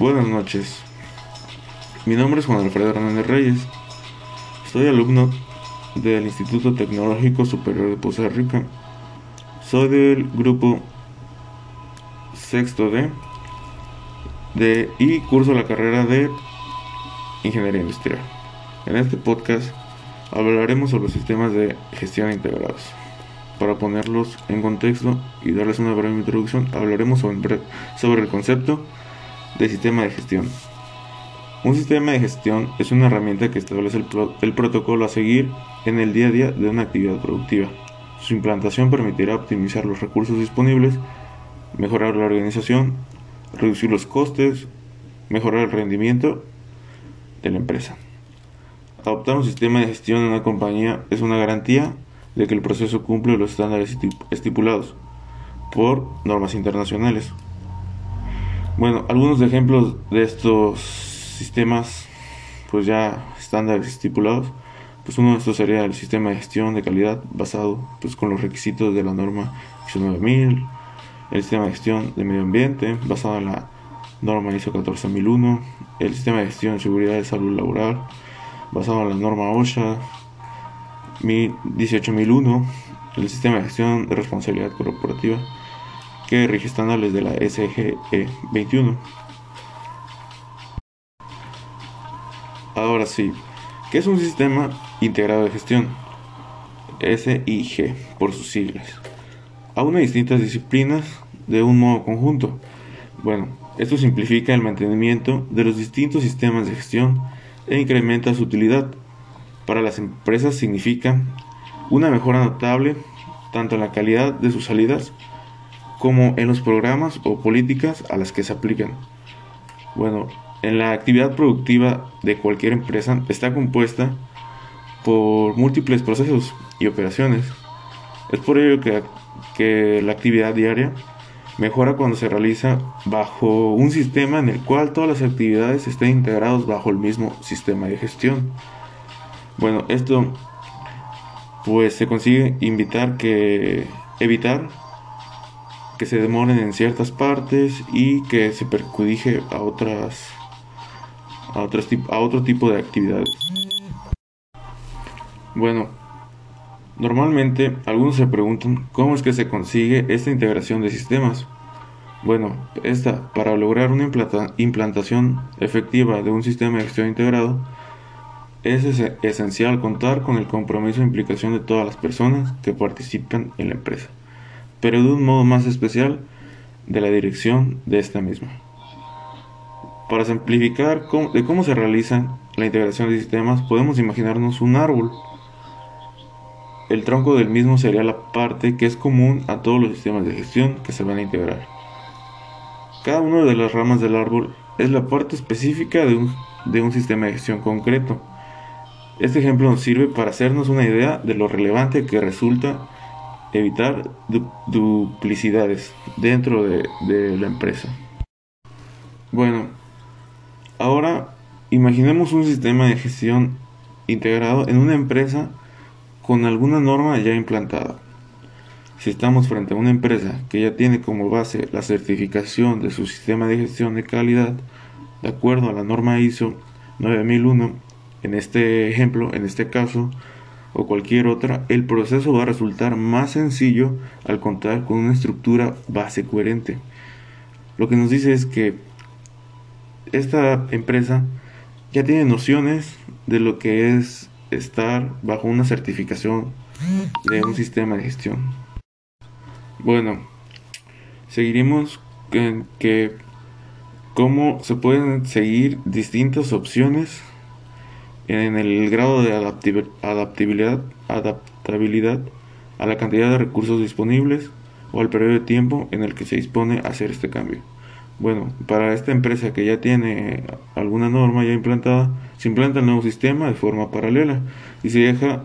Buenas noches. Mi nombre es Juan Alfredo Hernández Reyes. Soy alumno del Instituto Tecnológico Superior de Poza Rica. Soy del grupo sexto D de, y curso la carrera de Ingeniería Industrial. En este podcast hablaremos sobre sistemas de gestión integrados. Para ponerlos en contexto y darles una breve introducción, hablaremos sobre, sobre el concepto de sistema de gestión. Un sistema de gestión es una herramienta que establece el, el, protocolo a seguir en el día a día de una actividad productiva. Su implantación permitirá optimizar los recursos disponibles, mejorar la organización, reducir los costes, mejorar el rendimiento de la empresa. Adoptar un sistema de gestión en una compañía es una garantía de que el proceso cumple los estándares estipulados por normas internacionales. Bueno, algunos ejemplos de estos sistemas, pues ya estándares estipulados, pues uno de estos sería el sistema de gestión de calidad basado pues con los requisitos de la norma ISO 9000, el sistema de gestión de medio ambiente basado en la norma ISO 14001, el sistema de gestión de seguridad de salud laboral basado en la norma OSHA 18001, el sistema de gestión de responsabilidad corporativa que rige estándares de la SGE 21. Ahora sí, ¿qué es un sistema integrado de gestión? SIG por sus siglas. Aúna distintas disciplinas de un modo conjunto. Bueno, esto simplifica el mantenimiento de los distintos sistemas de gestión e incrementa su utilidad. Para las empresas significa una mejora notable tanto en la calidad de sus salidas como en los programas o políticas a las que se aplican. Bueno, en la actividad productiva de cualquier empresa está compuesta por múltiples procesos y operaciones. Es por ello que, que la actividad diaria mejora cuando se realiza bajo un sistema en el cual todas las actividades estén integradas bajo el mismo sistema de gestión. Bueno, esto pues se consigue invitar que evitar que se demoren en ciertas partes y que se perjudique a otras a, a otro tipo de actividades. Bueno, normalmente algunos se preguntan cómo es que se consigue esta integración de sistemas. Bueno, esta, para lograr una implantación efectiva de un sistema de gestión integrado, es esencial contar con el compromiso e implicación de todas las personas que participan en la empresa, pero de un modo más especial de la dirección de esta misma. Para simplificar de cómo se realiza la integración de sistemas, podemos imaginarnos un árbol. El tronco del mismo sería la parte que es común a todos los sistemas de gestión que se van a integrar. Cada una de las ramas del árbol es la parte específica de un, de un sistema de gestión concreto. Este ejemplo nos sirve para hacernos una idea de lo relevante que resulta evitar duplicidades dentro de, de la empresa. Bueno, Ahora, imaginemos un sistema de gestión integrado en una empresa con alguna norma ya implantada. Si estamos frente a una empresa que ya tiene como base la certificación de su sistema de gestión de calidad, de acuerdo a la norma ISO 9001, en este ejemplo, en este caso, o cualquier otra, el proceso va a resultar más sencillo al contar con una estructura base coherente. Lo que nos dice es que esta empresa ya tiene nociones de lo que es estar bajo una certificación de un sistema de gestión. Bueno, seguiremos en que cómo se pueden seguir distintas opciones en el grado de adaptabilidad, adaptabilidad a la cantidad de recursos disponibles o al periodo de tiempo en el que se dispone a hacer este cambio. Bueno, para esta empresa que ya tiene alguna norma ya implantada, se implanta el nuevo sistema de forma paralela y se deja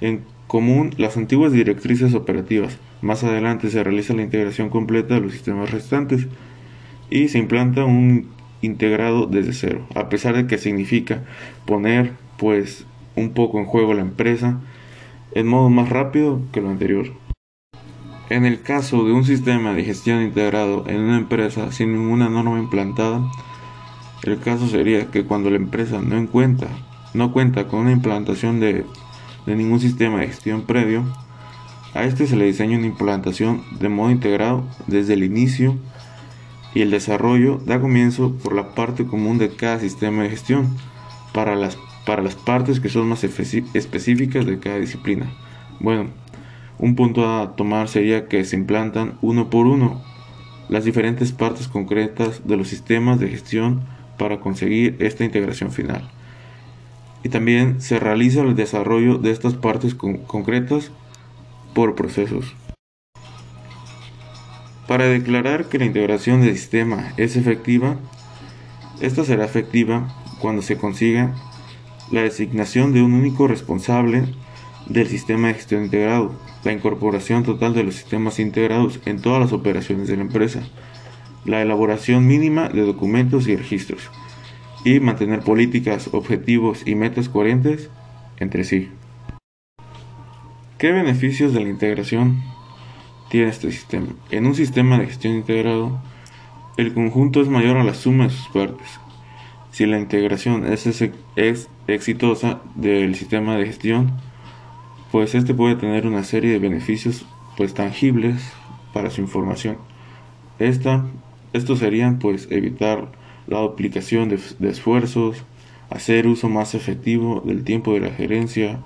en común las antiguas directrices operativas. Más adelante se realiza la integración completa de los sistemas restantes y se implanta un integrado desde cero, a pesar de que significa poner pues un poco en juego la empresa en modo más rápido que lo anterior. En el caso de un sistema de gestión integrado en una empresa sin ninguna norma implantada, El caso sería que cuando la empresa no cuenta, no cuenta con una implantación de, de ningún sistema de gestión previo, a este se le diseña una implantación de modo integrado desde el inicio y el desarrollo da comienzo por la parte común de cada sistema de gestión para las, para las partes que son más específicas de cada disciplina. Bueno, un punto a tomar sería que se implantan uno por uno las diferentes partes concretas de los sistemas de gestión para conseguir esta integración final. Y también se realiza el desarrollo de estas partes concretas por procesos. Para declarar que la integración del sistema es efectiva, esta será efectiva cuando se consiga la designación de un único responsable del sistema de gestión integrado, la incorporación total de los sistemas integrados en todas las operaciones de la empresa, la elaboración mínima de documentos y registros, y mantener políticas, objetivos y metas coherentes entre sí. ¿Qué beneficios de la integración tiene este sistema? En un sistema de gestión integrado, el conjunto es mayor a la suma de sus partes. Si la integración es, exitosa del sistema de gestión, pues este puede tener una serie de beneficios pues tangibles para su información. Esta, estos serían pues evitar la duplicación de esfuerzos, hacer uso más efectivo del tiempo de la gerencia,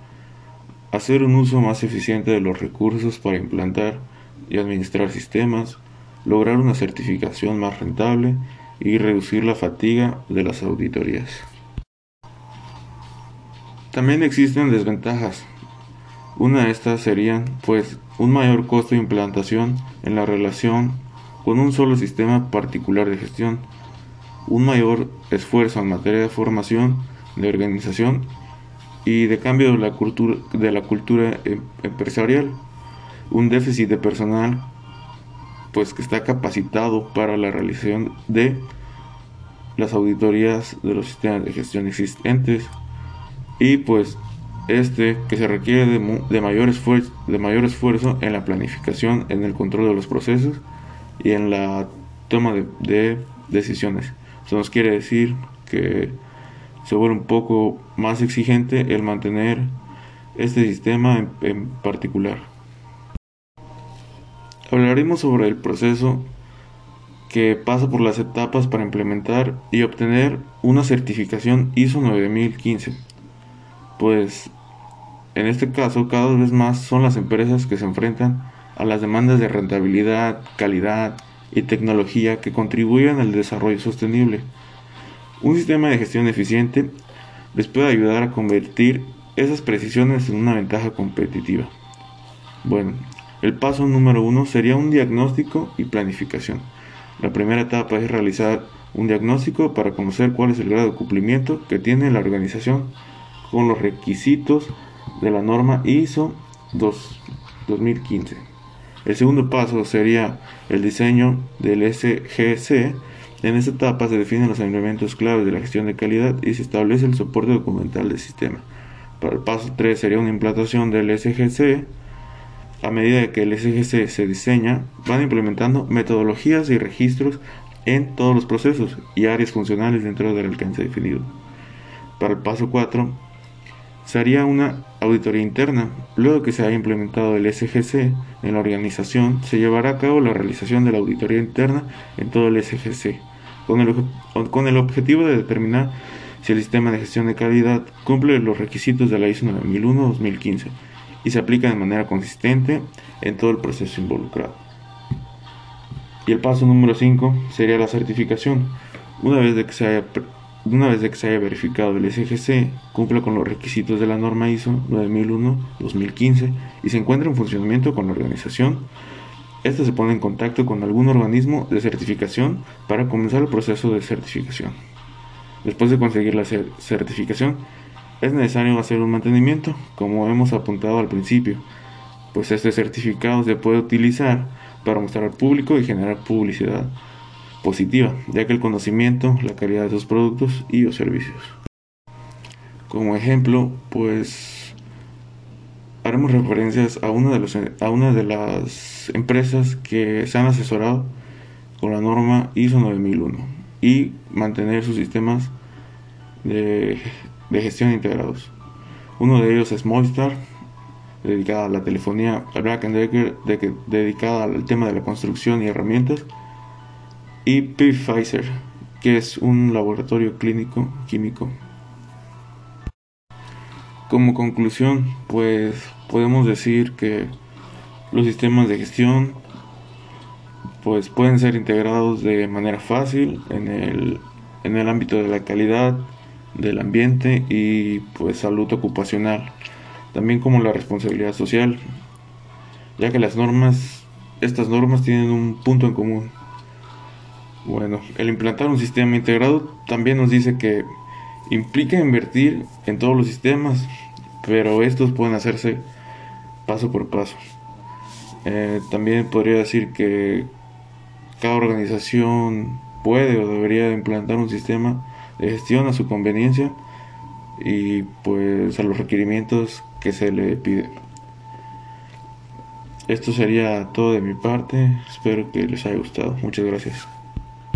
hacer un uso más eficiente de los recursos para implantar y administrar sistemas, lograr una certificación más rentable y reducir la fatiga de las auditorías. También existen desventajas. Una de estas serían, pues, un mayor costo de implantación en la relación con un solo sistema particular de gestión, un mayor esfuerzo en materia de formación, de organización y de cambio de la cultura, de la cultura em, empresarial, un déficit de personal pues que está capacitado para la realización de las auditorías de los sistemas de gestión existentes y pues este que se requiere de, mayor esfuerzo, de mayor esfuerzo en la planificación, en el control de los procesos y en la toma de, de decisiones. Eso nos quiere decir que se vuelve un poco más exigente el mantener este sistema en, particular. Hablaremos sobre el proceso que pasa por las etapas para implementar y obtener una certificación ISO 9015. Pues en este caso cada vez más son las empresas que se enfrentan a las demandas de rentabilidad, calidad y tecnología que contribuyen al desarrollo sostenible. Un sistema de gestión eficiente les puede ayudar a convertir esas precisiones en una ventaja competitiva. Bueno, el paso número uno sería un diagnóstico y planificación. La primera etapa es realizar un diagnóstico para conocer cuál es el grado de cumplimiento que tiene la organización con los requisitos de la norma ISO 2015. El segundo paso sería el diseño del SGC en esta etapa se definen los elementos claves de la gestión de calidad y se establece el soporte documental del sistema. Para el paso 3 sería una implantación del SGC. A medida que el SGC se diseña, van implementando metodologías y registros en todos los procesos y áreas funcionales dentro del alcance definido. Para el paso 4 se haría una auditoría interna. Luego que se haya implementado el SGC en la organización, se llevará a cabo la realización de la auditoría interna en todo el SGC con el, objetivo de determinar si el sistema de gestión de calidad cumple los requisitos de la ISO 9001-2015 y se aplica de manera consistente en todo el proceso involucrado. Y el paso número 5 sería la certificación. Una vez de que se haya una vez de que se haya verificado el SGC cumple con los requisitos de la norma ISO 9001-2015 y se encuentra en funcionamiento con la organización, este se pone en contacto con algún organismo de certificación para comenzar el proceso de certificación. Después de conseguir la certificación, es necesario hacer un mantenimiento, como hemos apuntado al principio, pues este certificado se puede utilizar para mostrar al público y generar publicidad positiva, ya que el conocimiento, la calidad de sus productos y los servicios. Como ejemplo, pues haremos referencias a una de, los, a una de las empresas que se han asesorado con la norma ISO 9001. y mantener sus sistemas de, gestión integrados. Uno de ellos es Movistar, dedicada a la telefonía, Black Decker, de dedicada al tema de la construcción y herramientas, y Pfizer, que es un laboratorio clínico químico. Como conclusión, pues podemos decir que los sistemas de gestión pues pueden ser integrados de manera fácil en el, en el ámbito de la calidad del ambiente y pues salud ocupacional, también como la responsabilidad social, ya que las normas, estas normas tienen un punto en común. Bueno, el implantar un sistema integrado también nos dice que implica invertir en todos los sistemas, pero estos pueden hacerse paso por paso. Eh, también podría decir que cada organización puede o debería implantar un sistema de gestión a su conveniencia y pues a los requerimientos que se le pide. Esto sería todo de mi parte. Espero que les haya gustado. Muchas gracias.